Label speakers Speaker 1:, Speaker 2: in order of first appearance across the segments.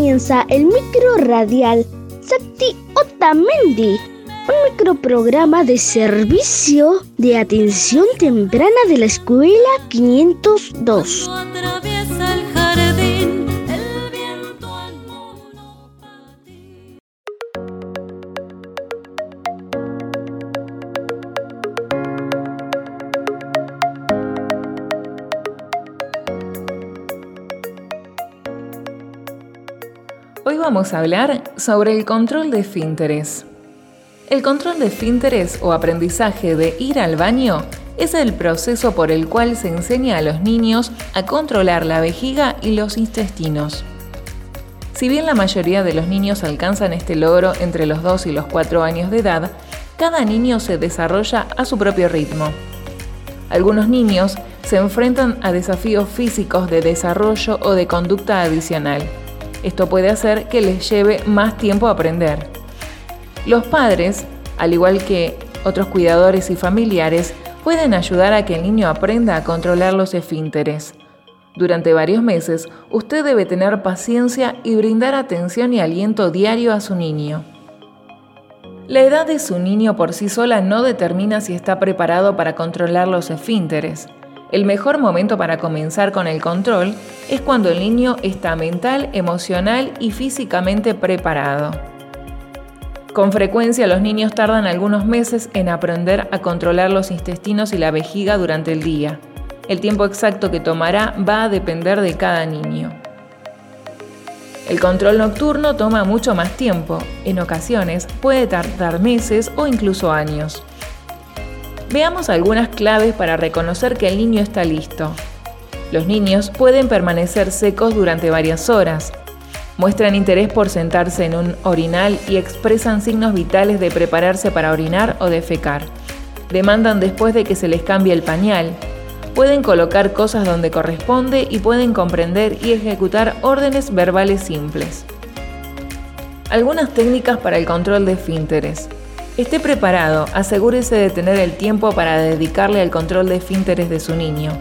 Speaker 1: comienza el micro radial Sakti Otamendi, un microprograma de servicio de atención temprana de la Escuela 502.
Speaker 2: Vamos a hablar sobre el control de esfínteres. El control de esfínteres o aprendizaje de ir al baño es el proceso por el cual se enseña a los niños a controlar la vejiga y los intestinos. Si bien la mayoría de los niños alcanzan este logro entre los 2 y los 4 años de edad, cada niño se desarrolla a su propio ritmo. Algunos niños se enfrentan a desafíos físicos de desarrollo o de conducta adicional esto puede hacer que les lleve más tiempo aprender. Los padres, al igual que otros cuidadores y familiares, pueden ayudar a que el niño aprenda a controlar los esfínteres. Durante varios meses, usted debe tener paciencia y brindar atención y aliento diario a su niño. La edad de su niño por sí sola no determina si está preparado para controlar los esfínteres. El mejor momento para comenzar con el control es cuando el niño está mental, emocional y físicamente preparado. Con frecuencia los niños tardan algunos meses en aprender a controlar los intestinos y la vejiga durante el día. El tiempo exacto que tomará va a depender de cada niño. El control nocturno toma mucho más tiempo, en ocasiones puede tardar meses o incluso años. Veamos algunas claves para reconocer que el niño está listo. Los niños pueden permanecer secos durante varias horas. Muestran interés por sentarse en un orinal y expresan signos vitales de prepararse para orinar o defecar. Demandan después de que se les cambie el pañal. Pueden colocar cosas donde corresponde y pueden comprender y ejecutar órdenes verbales simples. Algunas técnicas para el control de esfínteres. Esté preparado, asegúrese de tener el tiempo para dedicarle al control de esfínteres de su niño.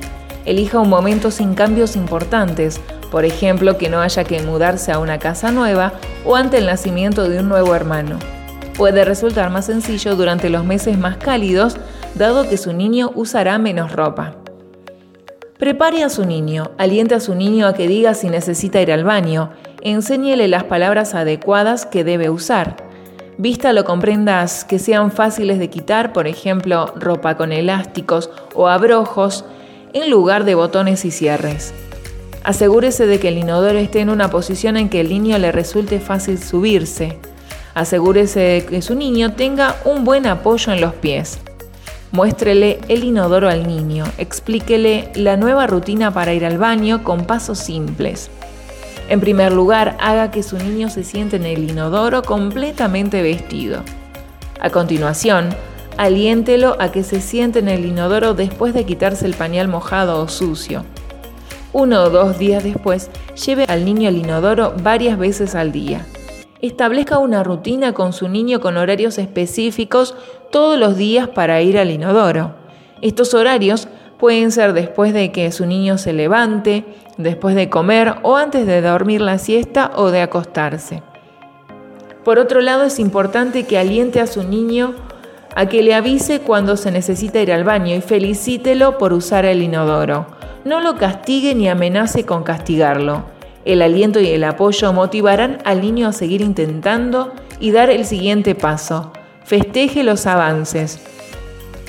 Speaker 2: Elija un momento sin cambios importantes, por ejemplo que no haya que mudarse a una casa nueva o ante el nacimiento de un nuevo hermano. Puede resultar más sencillo durante los meses más cálidos, dado que su niño usará menos ropa. Prepare a su niño, aliente a su niño a que diga si necesita ir al baño, enséñele las palabras adecuadas que debe usar. Vístalo con prendas que sean fáciles de quitar, por ejemplo, ropa con elásticos o abrojos, en lugar de botones y cierres. Asegúrese de que el inodoro esté en una posición en que el niño le resulte fácil subirse. Asegúrese de que su niño tenga un buen apoyo en los pies. Muéstrele el inodoro al niño. Explíquele la nueva rutina para ir al baño con pasos simples. En primer lugar, haga que su niño se siente en el inodoro completamente vestido. A continuación, aliéntelo a que se siente en el inodoro después de quitarse el pañal mojado o sucio. Uno o dos días después, lleve al niño al inodoro varias veces al día. Establezca una rutina con su niño con horarios específicos todos los días para ir al inodoro. Estos horarios pueden ser después de que su niño se levante, después de comer o antes de dormir la siesta o de acostarse. Por otro lado, es importante que aliente a su niño a que le avise cuando se necesita ir al baño y felicítelo por usar el inodoro. No lo castigue ni amenace con castigarlo. El aliento y el apoyo motivarán al niño a seguir intentando y dar el siguiente paso. Festeje los avances.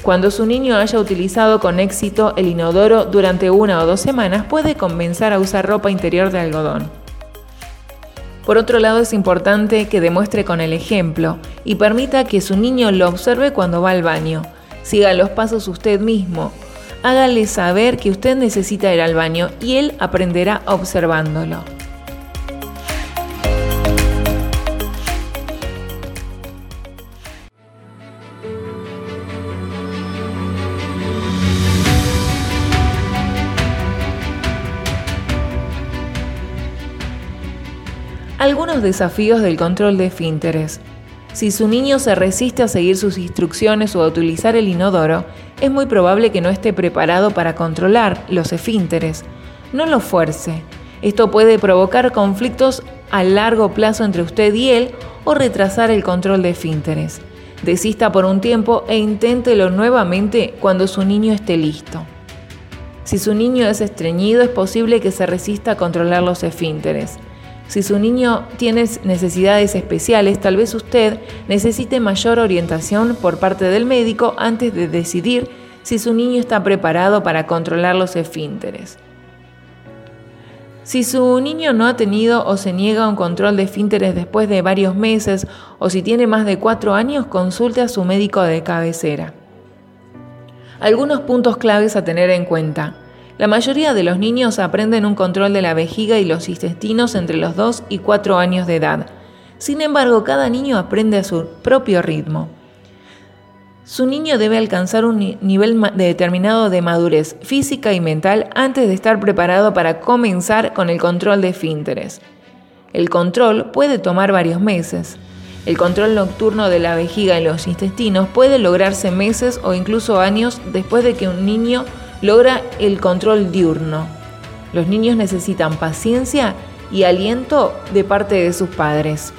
Speaker 2: Cuando su niño haya utilizado con éxito el inodoro durante una o dos semanas, puede comenzar a usar ropa interior de algodón. Por otro lado, es importante que demuestre con el ejemplo y permita que su niño lo observe cuando va al baño. Siga los pasos usted mismo. Hágale saber que usted necesita ir al baño y él aprenderá observándolo. Algunos desafíos del control de esfínteres. Si su niño se resiste a seguir sus instrucciones o a utilizar el inodoro, es muy probable que no esté preparado para controlar los esfínteres. No lo fuerce. Esto puede provocar conflictos a largo plazo entre usted y él o retrasar el control de esfínteres. Desista por un tiempo e inténtelo nuevamente cuando su niño esté listo. Si su niño es estreñido, es posible que se resista a controlar los esfínteres. Si su niño tiene necesidades especiales, tal vez usted necesite mayor orientación por parte del médico antes de decidir si su niño está preparado para controlar los esfínteres. Si su niño no ha tenido o se niega un control de esfínteres después de varios meses o si tiene más de cuatro años, consulte a su médico de cabecera. Algunos puntos claves a tener en cuenta. La mayoría de los niños aprenden un control de la vejiga y los intestinos entre los 2 y 4 años de edad. Sin embargo, cada niño aprende a su propio ritmo. Su niño debe alcanzar un nivel determinado de madurez física y mental antes de estar preparado para comenzar con el control de esfínteres. El control puede tomar varios meses. El control nocturno de la vejiga y los intestinos puede lograrse meses o incluso años después de que un niño logra el control diurno. Los niños necesitan paciencia y aliento de parte de sus padres.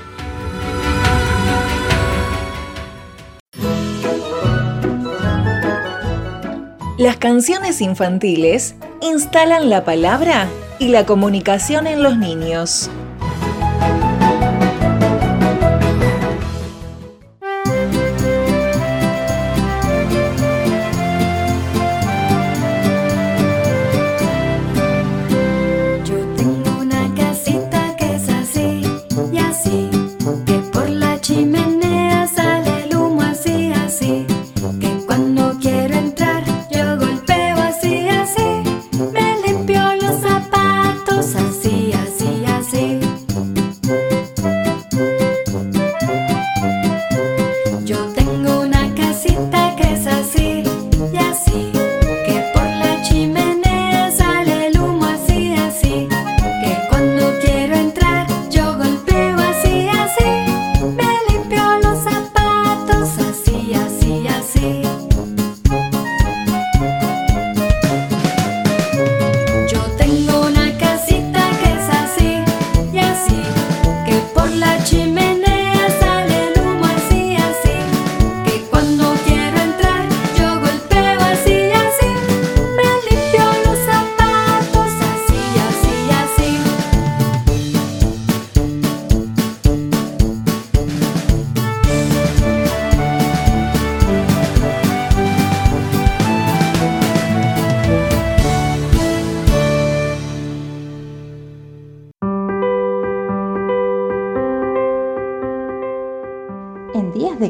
Speaker 2: Las canciones infantiles instalan la palabra y la comunicación en los niños.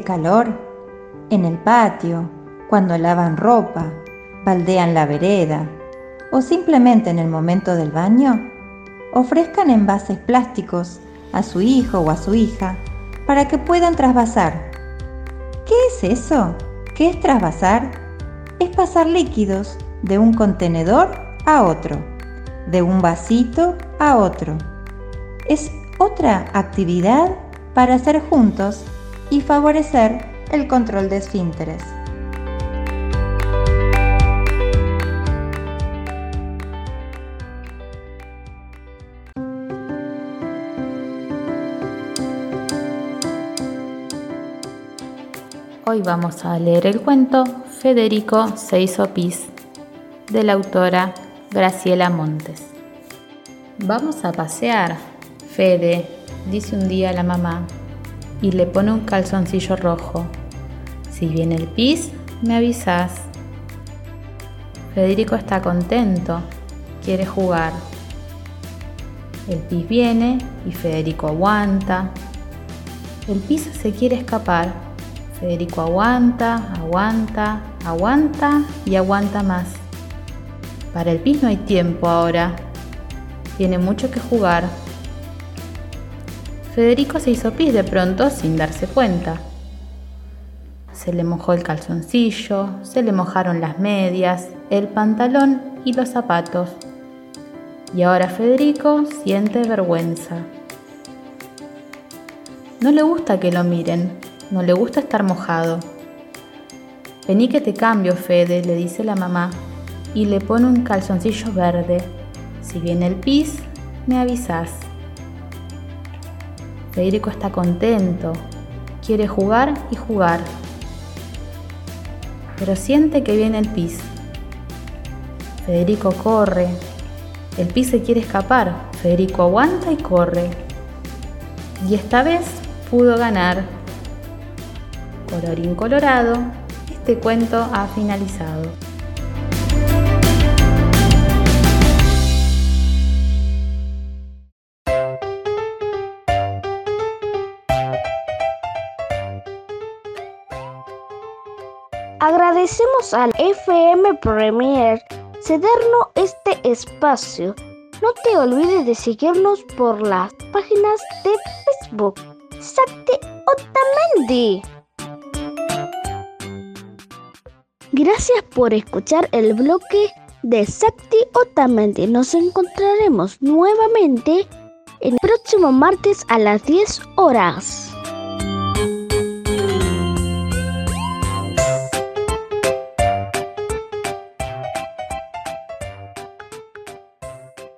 Speaker 3: Calor, en el patio, cuando lavan ropa, baldean la vereda o simplemente en el momento del baño, ofrezcan envases plásticos a su hijo o a su hija para que puedan trasvasar. ¿Qué es eso? ¿Qué es trasvasar? Es pasar líquidos de un contenedor a otro, de un vasito a otro. Es otra actividad para hacer juntos y favorecer el control de esfínteres.
Speaker 4: Hoy vamos a leer el cuento Federico se hizo pis de la autora Graciela Montes. Vamos a pasear, Fede, dice un día la mamá y le pone un calzoncillo rojo. Si viene el pis, me avisas. Federico está contento, quiere jugar. El pis viene y Federico aguanta. El pis se quiere escapar. Federico aguanta, aguanta, aguanta y aguanta más. Para el pis no hay tiempo ahora. Tiene mucho que jugar. Federico se hizo pis de pronto sin darse cuenta. Se le mojó el calzoncillo, se le mojaron las medias, el pantalón y los zapatos. Y ahora Federico siente vergüenza. No le gusta que lo miren, no le gusta estar mojado. Vení que te cambio, Fede, le dice la mamá, y le pone un calzoncillo verde. Si viene el pis, me avisas. Federico está contento, quiere jugar y jugar, pero siente que viene el pis. Federico corre, el pis se quiere escapar, Federico aguanta y corre. Y esta vez pudo ganar. Colorín colorado, este cuento ha finalizado.
Speaker 1: Agradecemos al FM Premier cedernos este espacio. No te olvides de seguirnos por las páginas de Facebook. Sakti Otamendi. Gracias por escuchar el bloque de Sakti Otamendi. Nos encontraremos nuevamente el próximo martes a las 10 horas.